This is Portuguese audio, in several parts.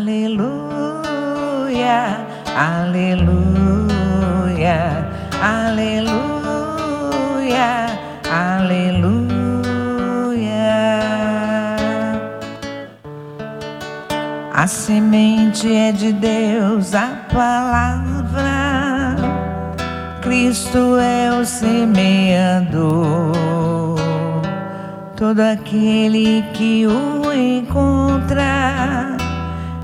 Aleluia, aleluia, aleluia, aleluia. A semente é de Deus, a palavra. Cristo é o semeador. Todo aquele que o encontra,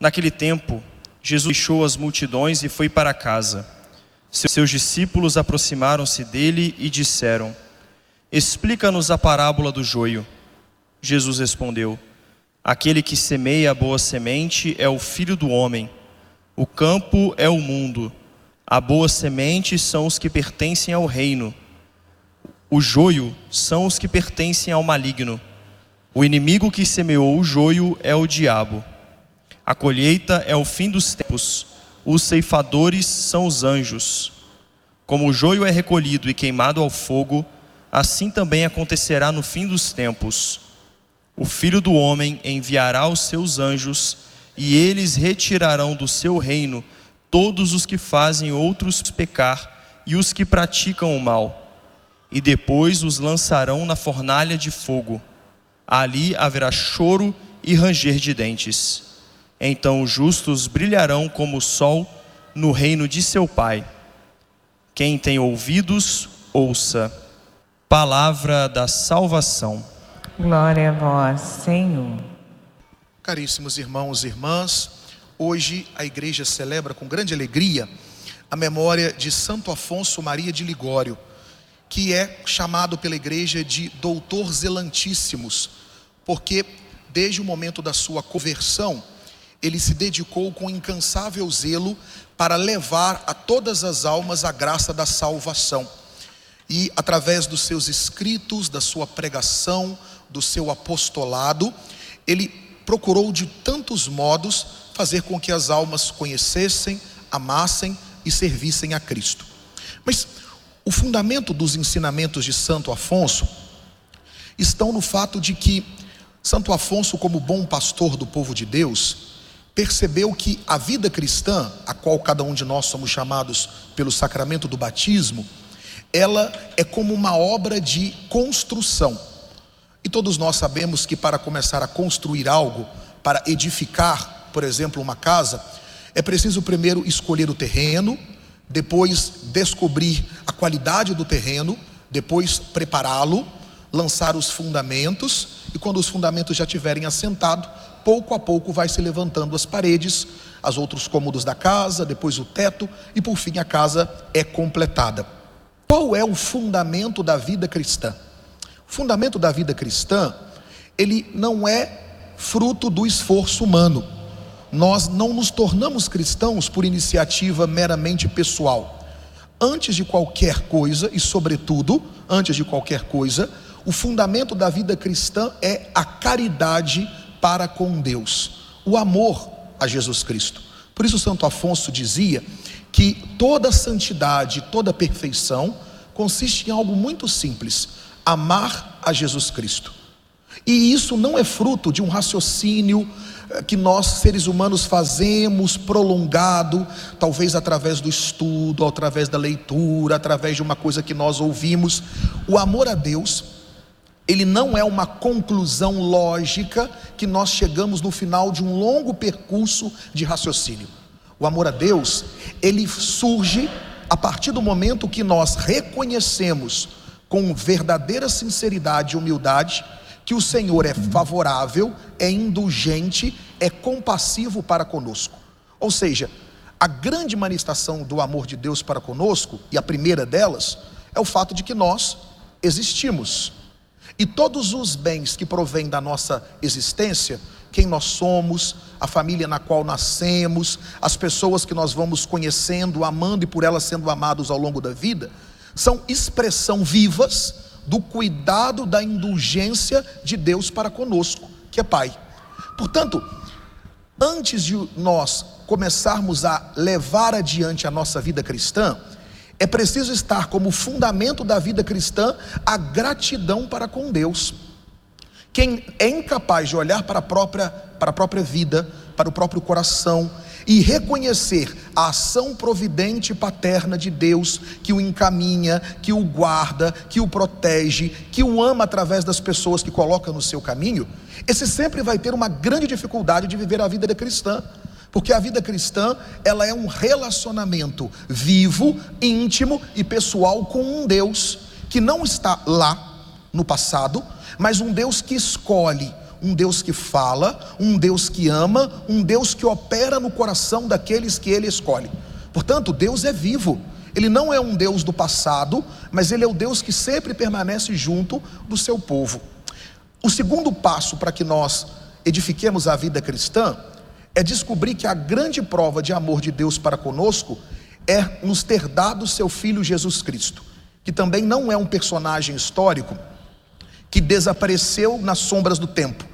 Naquele tempo, Jesus deixou as multidões e foi para casa. Seus discípulos aproximaram-se dele e disseram: Explica-nos a parábola do joio. Jesus respondeu: Aquele que semeia a boa semente é o filho do homem. O campo é o mundo. A boa semente são os que pertencem ao reino. O joio são os que pertencem ao maligno. O inimigo que semeou o joio é o diabo. A colheita é o fim dos tempos. Os ceifadores são os anjos. Como o joio é recolhido e queimado ao fogo, assim também acontecerá no fim dos tempos. O filho do homem enviará os seus anjos, e eles retirarão do seu reino todos os que fazem outros pecar e os que praticam o mal, e depois os lançarão na fornalha de fogo. Ali haverá choro e ranger de dentes. Então os justos brilharão como o sol no reino de seu Pai. Quem tem ouvidos, ouça. Palavra da salvação. Glória a vós, Senhor. Caríssimos irmãos e irmãs, Hoje a igreja celebra com grande alegria a memória de Santo Afonso Maria de Ligório, que é chamado pela igreja de Doutor Zelantíssimos, porque desde o momento da sua conversão, ele se dedicou com incansável zelo para levar a todas as almas a graça da salvação. E através dos seus escritos, da sua pregação, do seu apostolado, ele procurou de tantos modos fazer com que as almas conhecessem, amassem e servissem a Cristo. Mas o fundamento dos ensinamentos de Santo Afonso estão no fato de que Santo Afonso, como bom pastor do povo de Deus, percebeu que a vida cristã, a qual cada um de nós somos chamados pelo sacramento do batismo, ela é como uma obra de construção. E todos nós sabemos que para começar a construir algo, para edificar por exemplo, uma casa, é preciso primeiro escolher o terreno, depois descobrir a qualidade do terreno, depois prepará-lo, lançar os fundamentos, e quando os fundamentos já tiverem assentado, pouco a pouco vai se levantando as paredes, as outros cômodos da casa, depois o teto e por fim a casa é completada. Qual é o fundamento da vida cristã? O fundamento da vida cristã, ele não é fruto do esforço humano nós não nos tornamos cristãos por iniciativa meramente pessoal. Antes de qualquer coisa, e sobretudo, antes de qualquer coisa, o fundamento da vida cristã é a caridade para com Deus, o amor a Jesus Cristo. Por isso, Santo Afonso dizia que toda santidade, toda perfeição consiste em algo muito simples: amar a Jesus Cristo. E isso não é fruto de um raciocínio que nós seres humanos fazemos prolongado, talvez através do estudo, através da leitura, através de uma coisa que nós ouvimos. O amor a Deus, ele não é uma conclusão lógica que nós chegamos no final de um longo percurso de raciocínio. O amor a Deus, ele surge a partir do momento que nós reconhecemos com verdadeira sinceridade e humildade que o Senhor é favorável, é indulgente, é compassivo para conosco. Ou seja, a grande manifestação do amor de Deus para conosco, e a primeira delas, é o fato de que nós existimos. E todos os bens que provêm da nossa existência, quem nós somos, a família na qual nascemos, as pessoas que nós vamos conhecendo, amando e por elas sendo amados ao longo da vida, são expressão vivas do cuidado, da indulgência de Deus para conosco, que é Pai. Portanto, antes de nós começarmos a levar adiante a nossa vida cristã, é preciso estar como fundamento da vida cristã a gratidão para com Deus. Quem é incapaz de olhar para a própria, para a própria vida, para o próprio coração e reconhecer a ação providente e paterna de Deus que o encaminha, que o guarda, que o protege, que o ama através das pessoas que coloca no seu caminho, esse sempre vai ter uma grande dificuldade de viver a vida da cristã. Porque a vida cristã, ela é um relacionamento vivo, íntimo e pessoal com um Deus que não está lá no passado, mas um Deus que escolhe, um Deus que fala, um Deus que ama, um Deus que opera no coração daqueles que ele escolhe. Portanto, Deus é vivo. Ele não é um Deus do passado, mas ele é o Deus que sempre permanece junto do seu povo. O segundo passo para que nós edifiquemos a vida cristã é descobrir que a grande prova de amor de Deus para conosco é nos ter dado seu filho Jesus Cristo, que também não é um personagem histórico que desapareceu nas sombras do tempo,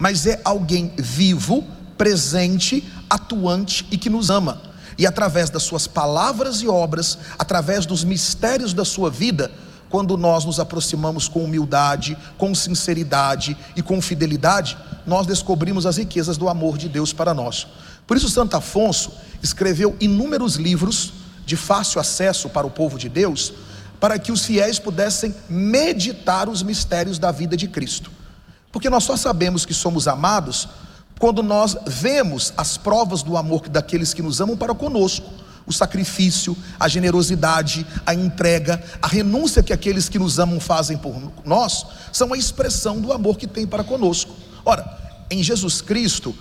mas é alguém vivo, presente, atuante e que nos ama. E através das suas palavras e obras, através dos mistérios da sua vida, quando nós nos aproximamos com humildade, com sinceridade e com fidelidade, nós descobrimos as riquezas do amor de Deus para nós. Por isso, Santo Afonso escreveu inúmeros livros de fácil acesso para o povo de Deus, para que os fiéis pudessem meditar os mistérios da vida de Cristo. Porque nós só sabemos que somos amados quando nós vemos as provas do amor daqueles que nos amam para conosco o sacrifício, a generosidade, a entrega, a renúncia que aqueles que nos amam fazem por nós, são a expressão do amor que tem para conosco. Ora, em Jesus Cristo,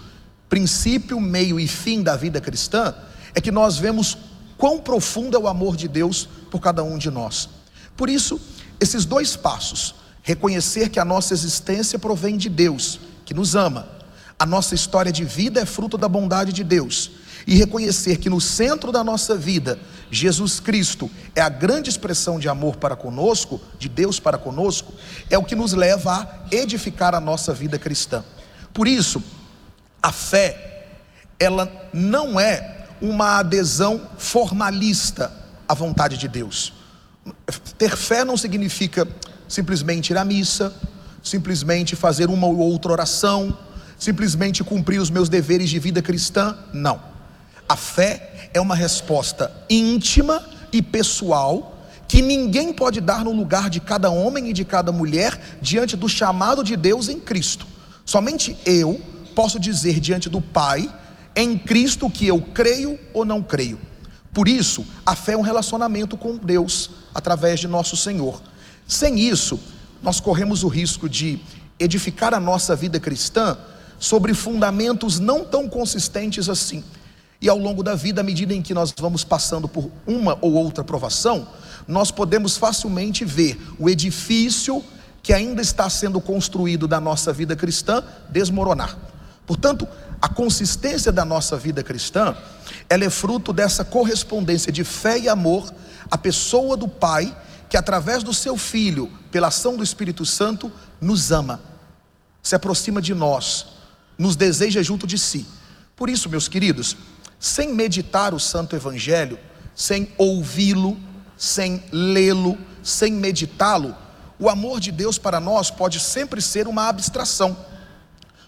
princípio, meio e fim da vida cristã, é que nós vemos quão profundo é o amor de Deus por cada um de nós. Por isso, esses dois passos, reconhecer que a nossa existência provém de Deus, que nos ama, a nossa história de vida é fruto da bondade de Deus e reconhecer que no centro da nossa vida, Jesus Cristo é a grande expressão de amor para conosco, de Deus para conosco, é o que nos leva a edificar a nossa vida cristã. Por isso, a fé, ela não é uma adesão formalista à vontade de Deus. Ter fé não significa simplesmente ir à missa, simplesmente fazer uma ou outra oração, simplesmente cumprir os meus deveres de vida cristã. Não. A fé é uma resposta íntima e pessoal que ninguém pode dar no lugar de cada homem e de cada mulher diante do chamado de Deus em Cristo. Somente eu posso dizer diante do Pai, em Cristo, que eu creio ou não creio. Por isso, a fé é um relacionamento com Deus através de nosso Senhor. Sem isso, nós corremos o risco de edificar a nossa vida cristã sobre fundamentos não tão consistentes assim. E ao longo da vida, à medida em que nós vamos passando por uma ou outra provação, nós podemos facilmente ver o edifício que ainda está sendo construído da nossa vida cristã desmoronar. Portanto, a consistência da nossa vida cristã, ela é fruto dessa correspondência de fé e amor à pessoa do Pai, que através do seu Filho, pela ação do Espírito Santo, nos ama, se aproxima de nós, nos deseja junto de si. Por isso, meus queridos, sem meditar o Santo Evangelho, sem ouvi-lo, sem lê-lo, sem meditá-lo, o amor de Deus para nós pode sempre ser uma abstração.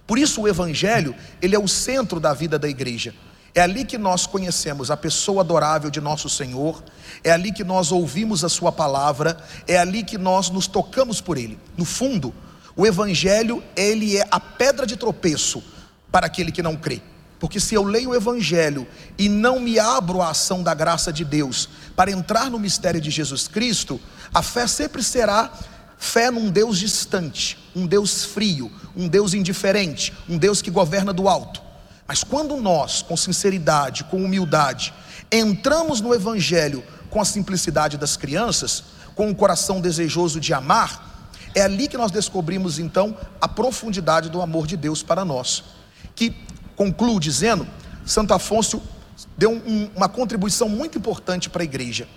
Por isso o evangelho, ele é o centro da vida da igreja. É ali que nós conhecemos a pessoa adorável de nosso Senhor, é ali que nós ouvimos a sua palavra, é ali que nós nos tocamos por ele. No fundo, o evangelho, ele é a pedra de tropeço para aquele que não crê. Porque se eu leio o Evangelho e não me abro à ação da graça de Deus para entrar no mistério de Jesus Cristo, a fé sempre será fé num Deus distante, um Deus frio, um Deus indiferente, um Deus que governa do alto. Mas quando nós, com sinceridade, com humildade, entramos no Evangelho com a simplicidade das crianças, com o coração desejoso de amar, é ali que nós descobrimos então a profundidade do amor de Deus para nós. que concluo dizendo: Santo Afonso deu um, uma contribuição muito importante para a igreja.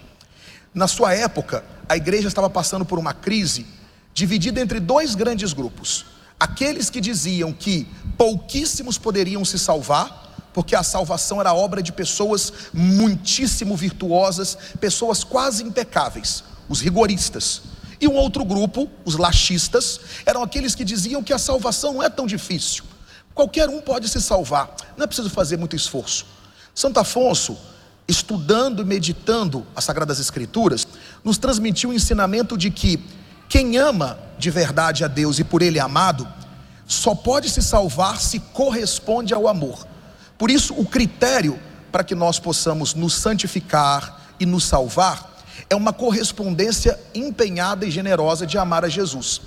Na sua época, a igreja estava passando por uma crise dividida entre dois grandes grupos. Aqueles que diziam que pouquíssimos poderiam se salvar, porque a salvação era obra de pessoas muitíssimo virtuosas, pessoas quase impecáveis, os rigoristas. E um outro grupo, os laxistas, eram aqueles que diziam que a salvação não é tão difícil. Qualquer um pode se salvar, não é preciso fazer muito esforço. Santo Afonso, estudando e meditando as Sagradas Escrituras, nos transmitiu o ensinamento de que quem ama de verdade a Deus e por Ele é amado, só pode se salvar se corresponde ao amor. Por isso, o critério para que nós possamos nos santificar e nos salvar é uma correspondência empenhada e generosa de amar a Jesus.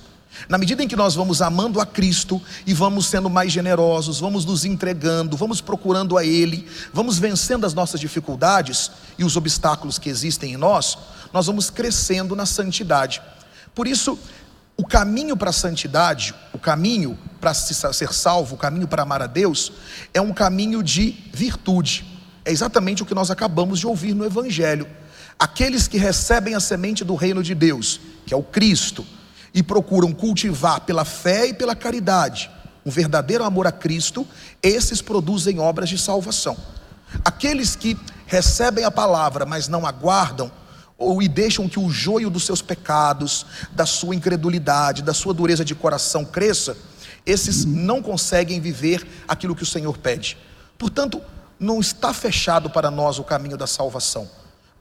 Na medida em que nós vamos amando a Cristo e vamos sendo mais generosos, vamos nos entregando, vamos procurando a Ele, vamos vencendo as nossas dificuldades e os obstáculos que existem em nós, nós vamos crescendo na santidade. Por isso, o caminho para a santidade, o caminho para ser salvo, o caminho para amar a Deus, é um caminho de virtude. É exatamente o que nós acabamos de ouvir no Evangelho. Aqueles que recebem a semente do reino de Deus, que é o Cristo, e procuram cultivar pela fé e pela caridade um verdadeiro amor a Cristo, esses produzem obras de salvação. Aqueles que recebem a palavra, mas não aguardam, ou e deixam que o joio dos seus pecados, da sua incredulidade, da sua dureza de coração cresça, esses não conseguem viver aquilo que o Senhor pede. Portanto, não está fechado para nós o caminho da salvação.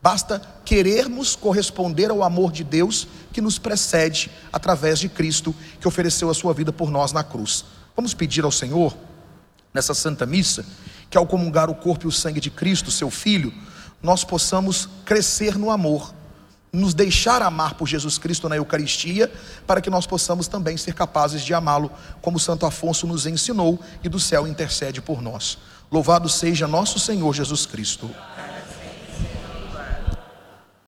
Basta querermos corresponder ao amor de Deus que nos precede através de Cristo, que ofereceu a sua vida por nós na cruz. Vamos pedir ao Senhor, nessa santa missa, que ao comungar o corpo e o sangue de Cristo, seu Filho, nós possamos crescer no amor, nos deixar amar por Jesus Cristo na Eucaristia, para que nós possamos também ser capazes de amá-lo, como Santo Afonso nos ensinou e do céu intercede por nós. Louvado seja nosso Senhor Jesus Cristo.